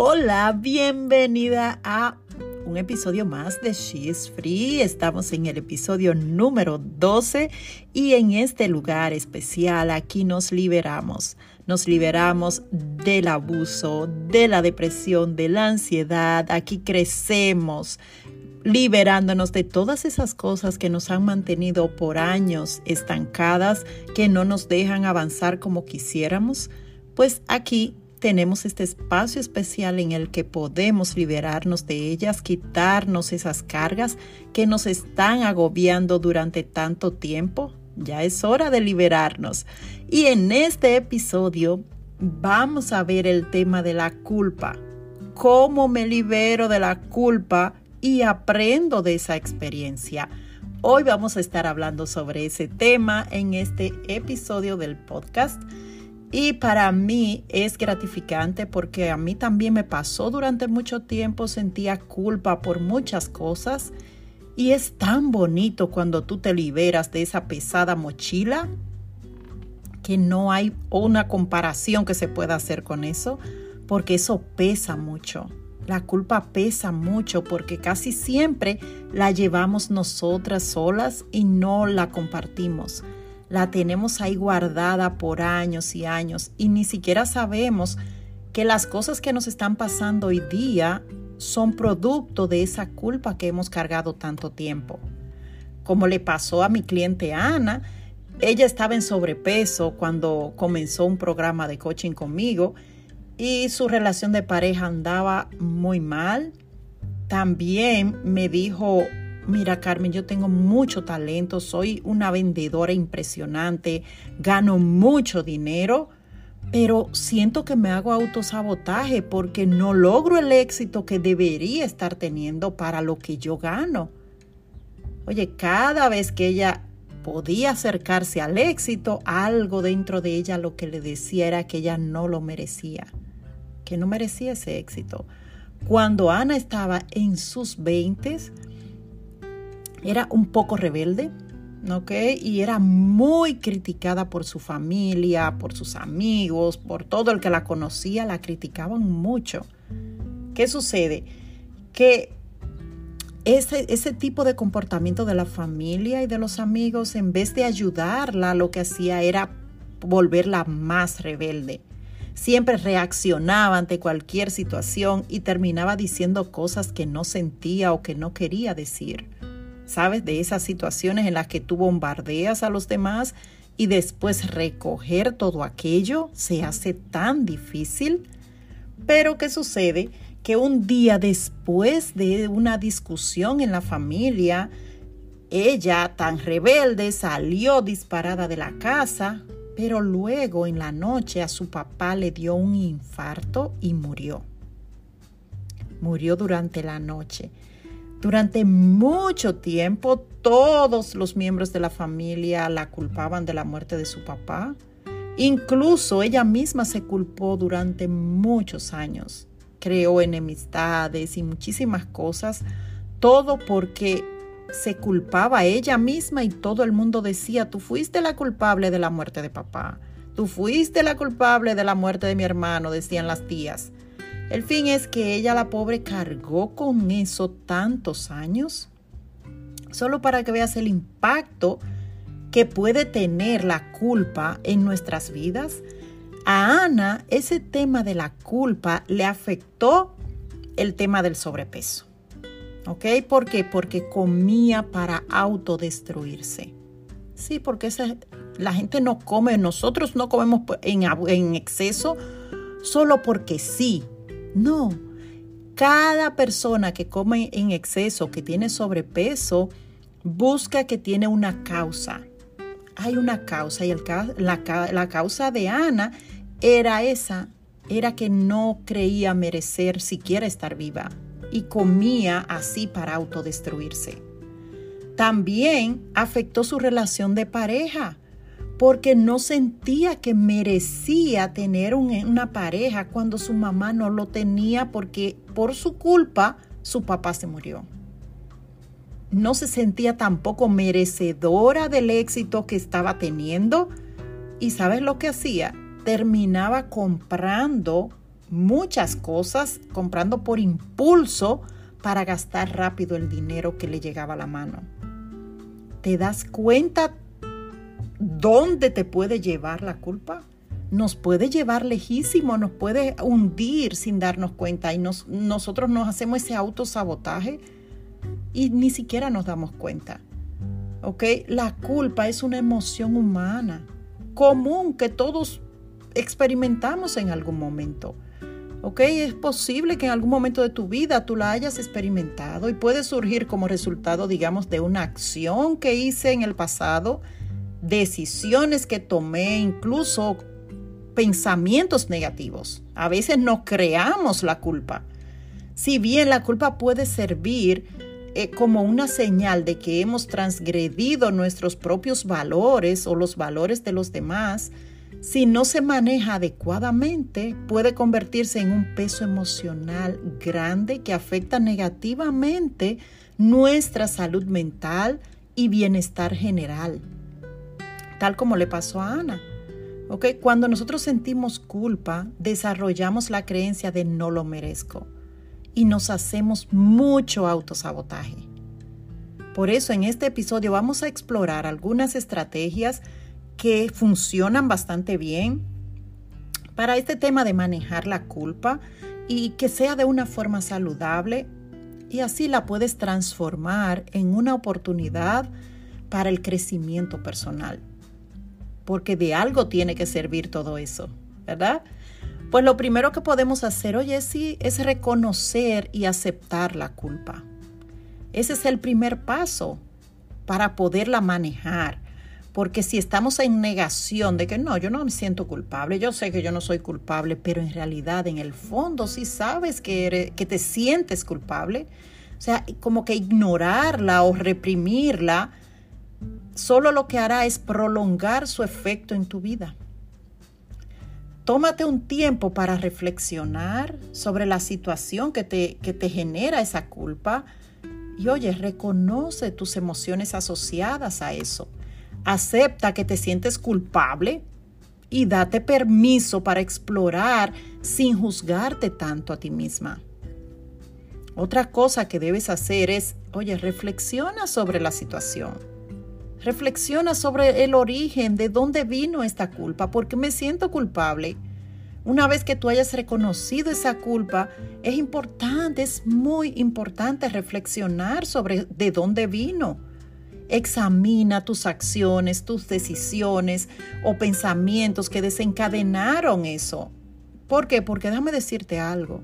Hola, bienvenida a un episodio más de She is Free. Estamos en el episodio número 12 y en este lugar especial aquí nos liberamos. Nos liberamos del abuso, de la depresión, de la ansiedad. Aquí crecemos liberándonos de todas esas cosas que nos han mantenido por años estancadas, que no nos dejan avanzar como quisiéramos. Pues aquí tenemos este espacio especial en el que podemos liberarnos de ellas, quitarnos esas cargas que nos están agobiando durante tanto tiempo. Ya es hora de liberarnos. Y en este episodio vamos a ver el tema de la culpa. ¿Cómo me libero de la culpa y aprendo de esa experiencia? Hoy vamos a estar hablando sobre ese tema en este episodio del podcast. Y para mí es gratificante porque a mí también me pasó durante mucho tiempo, sentía culpa por muchas cosas. Y es tan bonito cuando tú te liberas de esa pesada mochila que no hay una comparación que se pueda hacer con eso, porque eso pesa mucho. La culpa pesa mucho porque casi siempre la llevamos nosotras solas y no la compartimos la tenemos ahí guardada por años y años y ni siquiera sabemos que las cosas que nos están pasando hoy día son producto de esa culpa que hemos cargado tanto tiempo. Como le pasó a mi cliente Ana, ella estaba en sobrepeso cuando comenzó un programa de coaching conmigo y su relación de pareja andaba muy mal. También me dijo mira Carmen, yo tengo mucho talento, soy una vendedora impresionante, gano mucho dinero, pero siento que me hago autosabotaje porque no logro el éxito que debería estar teniendo para lo que yo gano. Oye, cada vez que ella podía acercarse al éxito, algo dentro de ella lo que le decía era que ella no lo merecía, que no merecía ese éxito. Cuando Ana estaba en sus veintes, era un poco rebelde, ¿ok? Y era muy criticada por su familia, por sus amigos, por todo el que la conocía, la criticaban mucho. ¿Qué sucede? Que ese, ese tipo de comportamiento de la familia y de los amigos, en vez de ayudarla, lo que hacía era volverla más rebelde. Siempre reaccionaba ante cualquier situación y terminaba diciendo cosas que no sentía o que no quería decir. ¿Sabes? De esas situaciones en las que tú bombardeas a los demás y después recoger todo aquello se hace tan difícil. Pero ¿qué sucede? Que un día después de una discusión en la familia, ella, tan rebelde, salió disparada de la casa, pero luego en la noche a su papá le dio un infarto y murió. Murió durante la noche. Durante mucho tiempo todos los miembros de la familia la culpaban de la muerte de su papá. Incluso ella misma se culpó durante muchos años. Creó enemistades y muchísimas cosas, todo porque se culpaba a ella misma y todo el mundo decía, tú fuiste la culpable de la muerte de papá, tú fuiste la culpable de la muerte de mi hermano, decían las tías. El fin es que ella, la pobre, cargó con eso tantos años, solo para que veas el impacto que puede tener la culpa en nuestras vidas. A Ana ese tema de la culpa le afectó el tema del sobrepeso. ¿Ok? ¿Por qué? Porque comía para autodestruirse. Sí, porque la gente no come, nosotros no comemos en, en exceso solo porque sí, no, cada persona que come en exceso, que tiene sobrepeso, busca que tiene una causa. Hay una causa y la, causa de Ana era esa, era que no creía merecer siquiera estar viva y comía así para autodestruirse. También afectó su relación de pareja porque no sentía que merecía tener una pareja cuando su mamá no lo tenía porque por su culpa su papá se murió. No se sentía tampoco merecedora del éxito que estaba teniendo y ¿sabes lo que hacía? Terminaba comprando muchas cosas comprando por impulso para gastar rápido el dinero que le llegaba a la mano. ¿Te das cuenta dónde te puede llevar la culpa? Nos puede llevar lejísimo, nos puede hundir sin darnos cuenta y nosotros nos hacemos ese autosabotaje y ni siquiera nos damos cuenta. ¿Ok? La culpa es una emoción humana común que todos experimentamos en algún momento. ¿Ok? Es posible que en algún momento de tu vida tú la hayas experimentado y puede surgir como resultado, digamos, de una acción que hice en el pasado, decisiones que tomé, incluso pensamientos negativos. A veces no creamos la culpa. Si bien la culpa puede servir eh, como una señal de que hemos transgredido nuestros propios valores o los valores de los demás, si no se maneja adecuadamente, puede convertirse en un peso emocional grande que afecta negativamente nuestra salud mental y bienestar general, tal como le pasó a Ana. Cuando nosotros sentimos culpa, desarrollamos la creencia de no lo merezco y nos hacemos mucho autosabotaje. Por eso en este episodio vamos a explorar algunas estrategias que funcionan bastante bien para este tema de manejar la culpa y que sea de una forma saludable y así la puedes transformar en una oportunidad para el crecimiento personal. Porque de algo tiene que servir todo eso, ¿verdad? Pues lo primero que podemos hacer, oye, sí, es reconocer y aceptar la culpa. Ese es el primer paso para poderla manejar. Porque si estamos en negación de que no, yo no me siento culpable, yo sé que yo no soy culpable, pero en realidad en el fondo sí sabes que, que te sientes culpable, o sea, como que ignorarla o reprimirla, solo lo que hará es prolongar su efecto en tu vida. Tómate un tiempo para reflexionar sobre la situación que te, que te genera esa culpa y oye, reconoce tus emociones asociadas a eso. Acepta que te sientes culpable y date permiso para explorar sin juzgarte tanto a ti misma. Otra cosa que debes hacer es, oye, reflexiona sobre la situación Reflexiona sobre el origen, de dónde vino esta culpa, porque me siento culpable. Una vez que tú hayas reconocido esa culpa, es importante, es muy importante reflexionar sobre de dónde vino. Examina tus acciones, tus decisiones o pensamientos que desencadenaron eso. ¿Por qué? Porque déjame decirte algo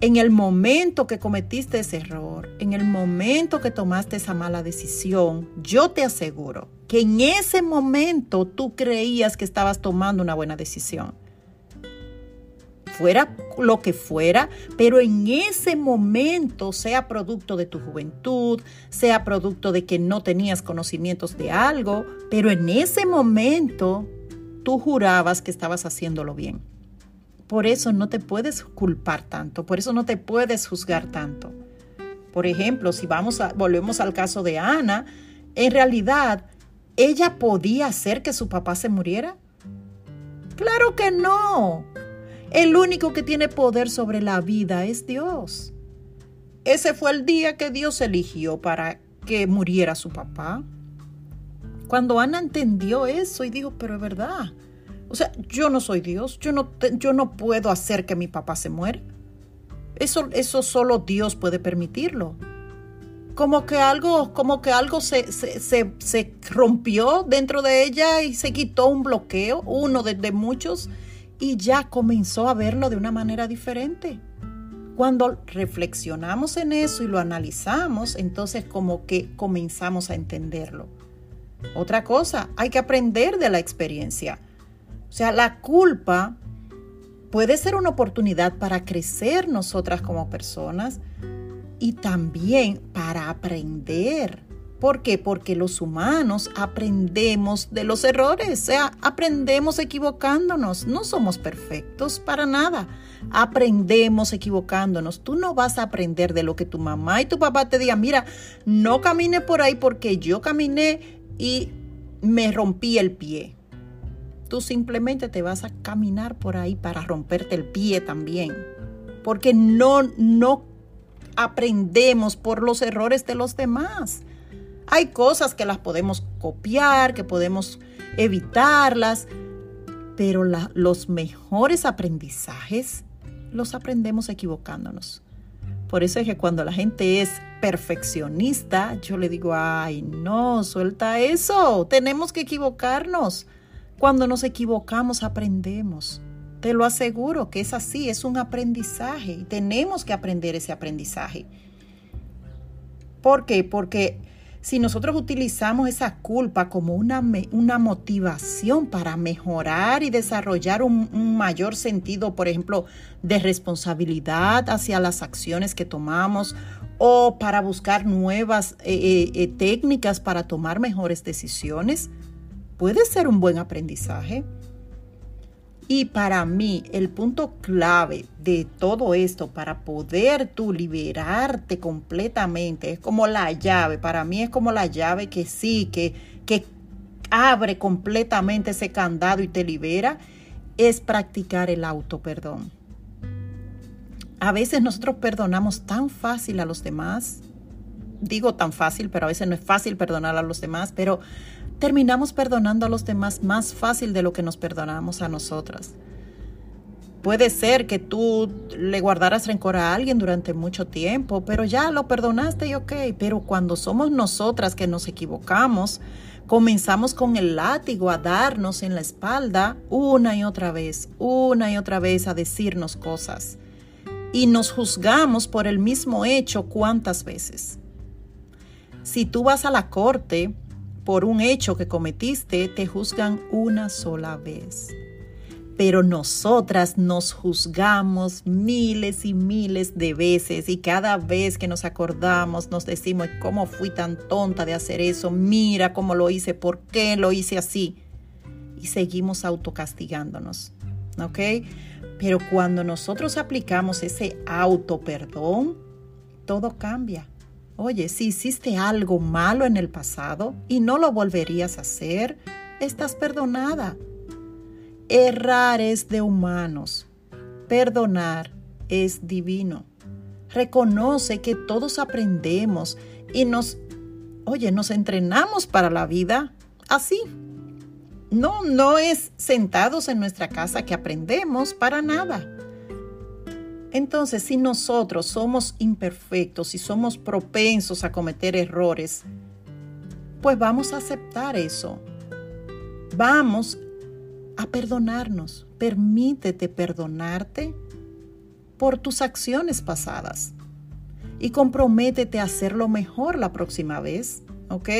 en el momento que cometiste ese error, en el momento que tomaste esa mala decisión, yo te aseguro que en ese momento tú creías que estabas tomando una buena decisión. Fuera lo que fuera, pero en ese momento, sea producto de tu juventud, sea producto de que no tenías conocimientos de algo, pero en ese momento tú jurabas que estabas haciéndolo bien. Por eso no te puedes culpar tanto, por eso no te puedes juzgar tanto. Por ejemplo, si vamos a, volvemos al caso de Ana, en realidad, ¿ella podía hacer que su papá se muriera? Claro que no. El único que tiene poder sobre la vida es Dios. Ese fue el día que Dios eligió para que muriera su papá. Cuando Ana entendió eso y dijo, pero es verdad, o sea, yo no soy Dios, yo no, yo no puedo hacer que mi papá se muera. Eso, eso solo Dios puede permitirlo. Como que algo, como que algo se, se, rompió dentro de ella y se quitó un bloqueo, uno de, de muchos, y ya comenzó a verlo de una manera diferente. Cuando reflexionamos en eso y lo analizamos, entonces como que comenzamos a entenderlo. Otra cosa, hay que aprender de la experiencia. O sea, la culpa puede ser una oportunidad para crecer nosotras como personas y también para aprender. ¿Por qué? Porque los humanos aprendemos de los errores, o sea, aprendemos equivocándonos. No somos perfectos para nada. Aprendemos equivocándonos. Tú no vas a aprender de lo que tu mamá y tu papá te digan, mira, no camine por ahí porque yo caminé y me rompí el pie. Tú simplemente te vas a caminar por ahí para romperte el pie también. Porque no, no aprendemos por los errores de los demás. Hay cosas que las podemos copiar, que podemos evitarlas, pero los mejores aprendizajes los aprendemos equivocándonos. Por eso es que cuando la gente es perfeccionista, yo le digo, ay, no, suelta eso, tenemos que equivocarnos. Cuando nos equivocamos aprendemos. Te lo aseguro que es así, es un aprendizaje y tenemos que aprender ese aprendizaje. ¿Por qué? Porque si nosotros utilizamos esa culpa como una, una motivación para mejorar y desarrollar un, mayor sentido, por ejemplo, de responsabilidad hacia las acciones que tomamos o para buscar nuevas eh, eh, eh, técnicas para tomar mejores decisiones, puede ser un buen aprendizaje. Y para mí, el punto clave de todo esto para poder tú liberarte completamente es como la llave. Para mí es como la llave que sí, que, que abre completamente ese candado y te libera, es practicar el auto perdón. A veces nosotros perdonamos tan fácil a los demás. Digo tan fácil, pero a veces no es fácil perdonar a los demás, pero terminamos perdonando a los demás más fácil de lo que nos perdonamos a nosotras. Puede ser que tú le guardaras rencor a alguien durante mucho tiempo, pero ya lo perdonaste y ok, pero cuando somos nosotras que nos equivocamos, comenzamos con el látigo a darnos en la espalda una y otra vez, una y otra vez a decirnos cosas. Y nos juzgamos por el mismo hecho cuántas veces. Si tú vas a la corte por un hecho que cometiste, te juzgan una sola vez. Pero nosotras nos juzgamos miles y miles de veces y cada vez que nos acordamos nos decimos, ¿cómo fui tan tonta de hacer eso? Mira cómo lo hice, ¿por qué lo hice así? Y seguimos autocastigándonos, ¿ok? Pero cuando nosotros aplicamos ese auto perdón, todo cambia Oye, si hiciste algo malo en el pasado y no lo volverías a hacer, estás perdonada. Errar es de humanos. Perdonar es divino. Reconoce que todos aprendemos y nos, oye, nos entrenamos para la vida así. No, no es sentados en nuestra casa que aprendemos para nada. Entonces, si nosotros somos imperfectos y somos propensos a cometer errores, pues vamos a aceptar eso. Vamos a perdonarnos. Permítete perdonarte por tus acciones pasadas y comprométete a hacerlo mejor la próxima vez, ¿ok?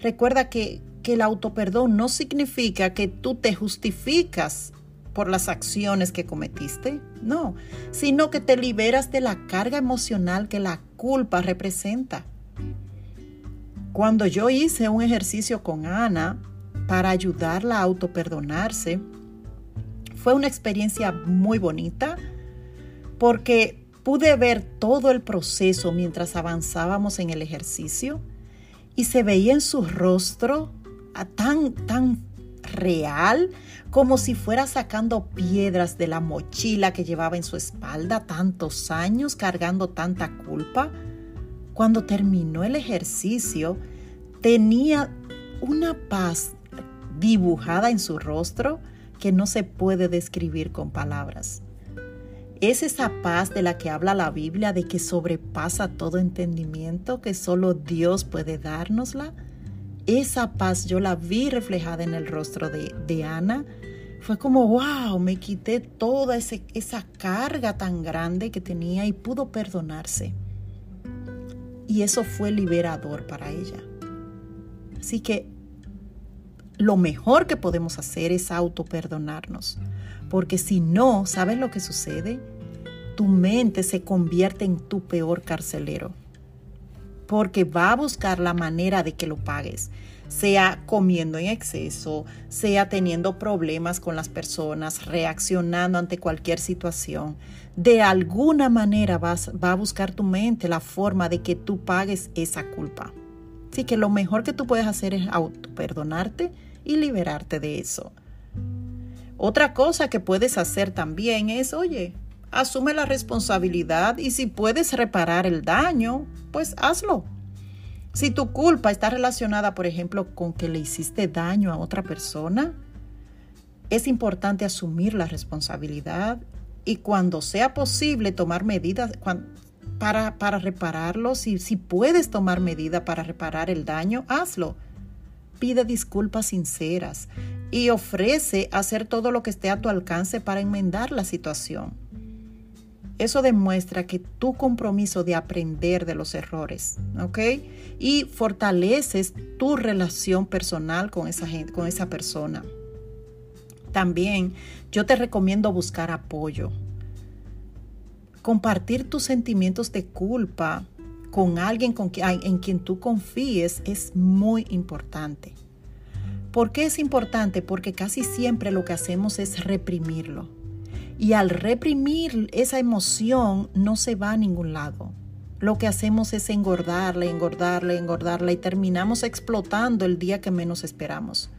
Recuerda que, que el autoperdón no significa que tú te justificas por las acciones que cometiste, no, sino que te liberas de la carga emocional que la culpa representa. Cuando yo hice un ejercicio con Ana para ayudarla a autoperdonarse, fue una experiencia muy bonita porque pude ver todo el proceso mientras avanzábamos en el ejercicio y se veía en su rostro tan, tan real, como si fuera sacando piedras de la mochila que llevaba en su espalda tantos años cargando tanta culpa. Cuando terminó el ejercicio, tenía una paz dibujada en su rostro que no se puede describir con palabras. Es esa paz de la que habla la Biblia, de que sobrepasa todo entendimiento, que solo Dios puede dárnosla esa paz yo la vi reflejada en el rostro de, Ana. Fue como, wow, me quité toda esa carga tan grande que tenía y pudo perdonarse. Y eso fue liberador para ella. Así que lo mejor que podemos hacer es auto-perdonarnos. Porque si no, ¿sabes lo que sucede? Tu mente se convierte en tu peor carcelero porque va a buscar la manera de que lo pagues, sea comiendo en exceso, sea teniendo problemas con las personas, reaccionando ante cualquier situación. De alguna manera vas, va a buscar tu mente la forma de que tú pagues esa culpa. Así que lo mejor que tú puedes hacer es auto perdonarte y liberarte de eso. Otra cosa que puedes hacer también es, oye, asume la responsabilidad y si puedes reparar el daño, pues hazlo. Si tu culpa está relacionada, por ejemplo, con que le hiciste daño a otra persona, es importante asumir la responsabilidad y cuando sea posible tomar medidas para, para repararlo. Si, si puedes tomar medidas para reparar el daño, hazlo. Pide disculpas sinceras y ofrece hacer todo lo que esté a tu alcance para enmendar la situación. Eso demuestra que tu compromiso de aprender de los errores, ¿ok? Y fortaleces tu relación personal con esa gente, con esa persona. También yo te recomiendo buscar apoyo. Compartir tus sentimientos de culpa con alguien con en quien tú confíes es muy importante. ¿Por qué es importante? Porque casi siempre lo que hacemos es reprimirlo. Y al reprimir esa emoción no se va a ningún lado. Lo que hacemos es engordarla, engordarla, engordarla y terminamos explotando el día que menos esperamos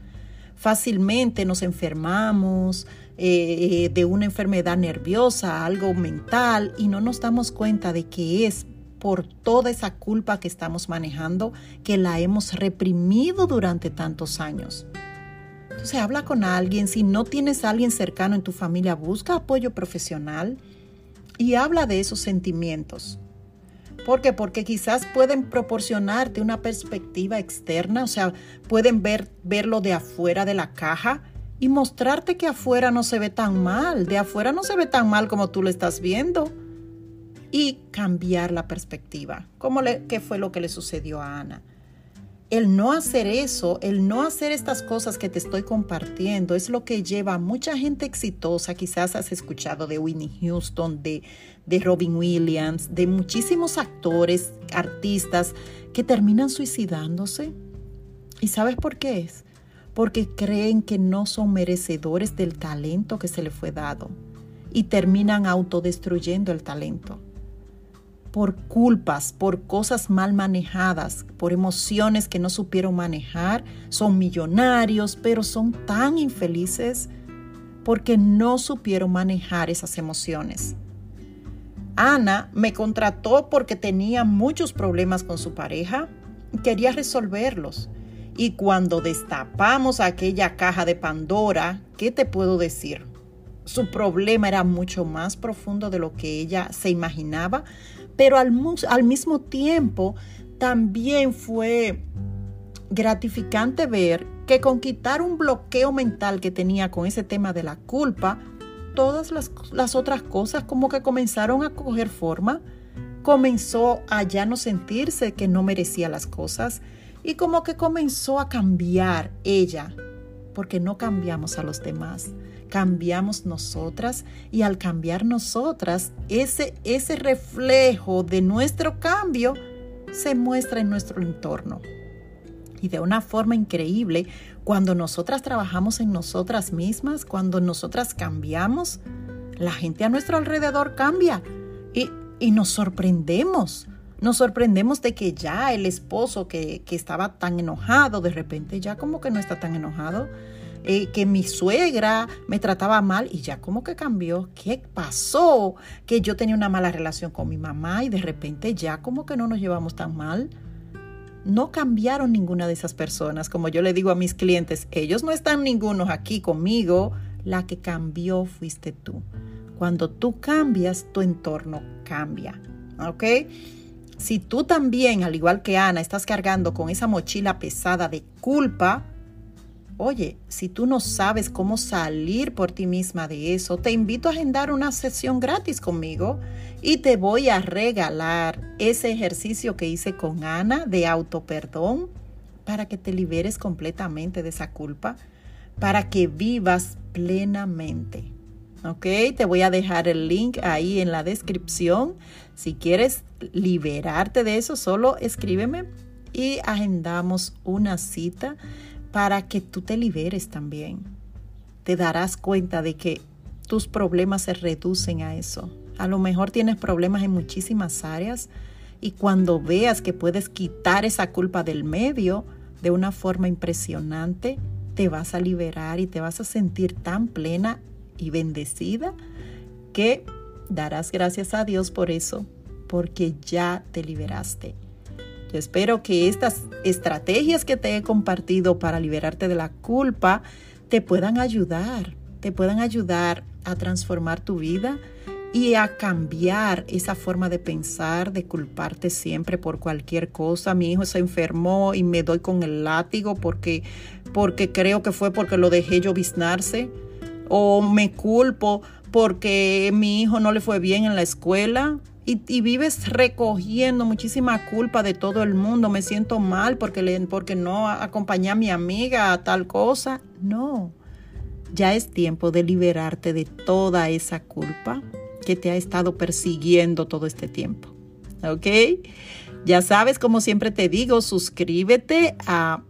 fácilmente nos enfermamos eh, de una enfermedad nerviosa, algo mental, y no nos damos cuenta de que es por toda esa culpa que estamos manejando que la hemos reprimido durante tantos años. Entonces habla con alguien, si no tienes alguien cercano en tu familia, busca apoyo profesional y habla de esos sentimientos. ¿Por qué? Porque quizás pueden proporcionarte una perspectiva externa, o sea, pueden ver, verlo de afuera de la caja y mostrarte que afuera no se ve tan mal, de afuera no se ve tan mal como tú lo estás viendo. Y cambiar la perspectiva, como fue lo que le sucedió a Ana el no hacer eso, el no hacer estas cosas que te estoy compartiendo, es lo que lleva a mucha gente exitosa. Quizás has escuchado de Winnie Houston, de, de Robin Williams, de muchísimos actores, artistas que terminan suicidándose. ¿Y sabes por qué es? Porque creen que no son merecedores del talento que se les fue dado y terminan autodestruyendo el talento por culpas, por cosas mal manejadas, por emociones que no supieron manejar, son millonarios, pero son tan infelices porque no supieron manejar esas emociones. Ana me contrató porque tenía muchos problemas con su pareja y quería resolverlos. Y cuando destapamos aquella caja de Pandora, ¿qué te puedo decir? Su problema era mucho más profundo de lo que ella se imaginaba, pero al, mismo tiempo también fue gratificante ver que con quitar un bloqueo mental que tenía con ese tema de la culpa, todas las, las, otras cosas como que comenzaron a coger forma, comenzó a ya no sentirse que no merecía las cosas y como que comenzó a cambiar ella, porque no cambiamos a los demás, cambiamos nosotras y al cambiar nosotras, ese, ese reflejo de nuestro cambio se muestra en nuestro entorno. Y de una forma increíble, cuando nosotras trabajamos en nosotras mismas, cuando nosotras cambiamos, la gente a nuestro alrededor cambia y, y nos sorprendemos. Nos sorprendemos de que ya el esposo que, que, estaba tan enojado, de repente ya como que no está tan enojado. Eh, que mi suegra me trataba mal y ya como que cambió. ¿Qué pasó? Que yo tenía una mala relación con mi mamá y de repente ya como que no nos llevamos tan mal. No cambiaron ninguna de esas personas. Como yo le digo a mis clientes, ellos no están ningunos aquí conmigo. La que cambió fuiste tú. Cuando tú cambias, tu entorno cambia. ¿Ok? Si tú también, al igual que Ana, estás cargando con esa mochila pesada de culpa, Oye, si tú no sabes cómo salir por ti misma de eso, te invito a agendar una sesión gratis conmigo y te voy a regalar ese ejercicio que hice con Ana de autoperdón para que te liberes completamente de esa culpa, para que vivas plenamente. ¿Ok? Te voy a dejar el link ahí en la descripción. Si quieres liberarte de eso, solo escríbeme y agendamos una cita para que tú te liberes también. Te darás cuenta de que tus problemas se reducen a eso. A lo mejor tienes problemas en muchísimas áreas y cuando veas que puedes quitar esa culpa del medio de una forma impresionante, te vas a liberar y te vas a sentir tan plena y bendecida que darás gracias a Dios por eso, porque ya te liberaste. Espero que estas estrategias que te he compartido para liberarte de la culpa te puedan ayudar, te puedan ayudar a transformar tu vida y a cambiar esa forma de pensar, de culparte siempre por cualquier cosa. Mi hijo se enfermó y me doy con el látigo porque, porque creo que fue porque lo dejé lloviznarse. O me culpo porque mi hijo no le fue bien en la escuela. Y, vives recogiendo muchísima culpa de todo el mundo. Me siento mal porque, porque no acompañé a mi amiga a tal cosa. No, ya es tiempo de liberarte de toda esa culpa que te ha estado persiguiendo todo este tiempo. ¿Ok? Ya sabes, como siempre te digo, suscríbete a,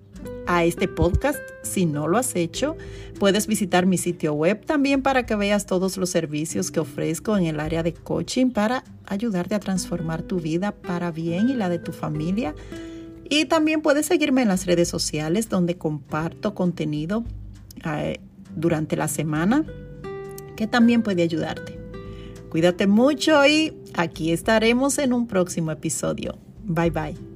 a este podcast si no lo has hecho. Puedes visitar mi sitio web también para que veas todos los servicios que ofrezco en el área de coaching para ayudarte a transformar tu vida para bien y la de tu familia. Y también puedes seguirme en las redes sociales donde comparto contenido eh, durante la semana que también puede ayudarte. Cuídate mucho y aquí estaremos en un próximo episodio. Bye bye.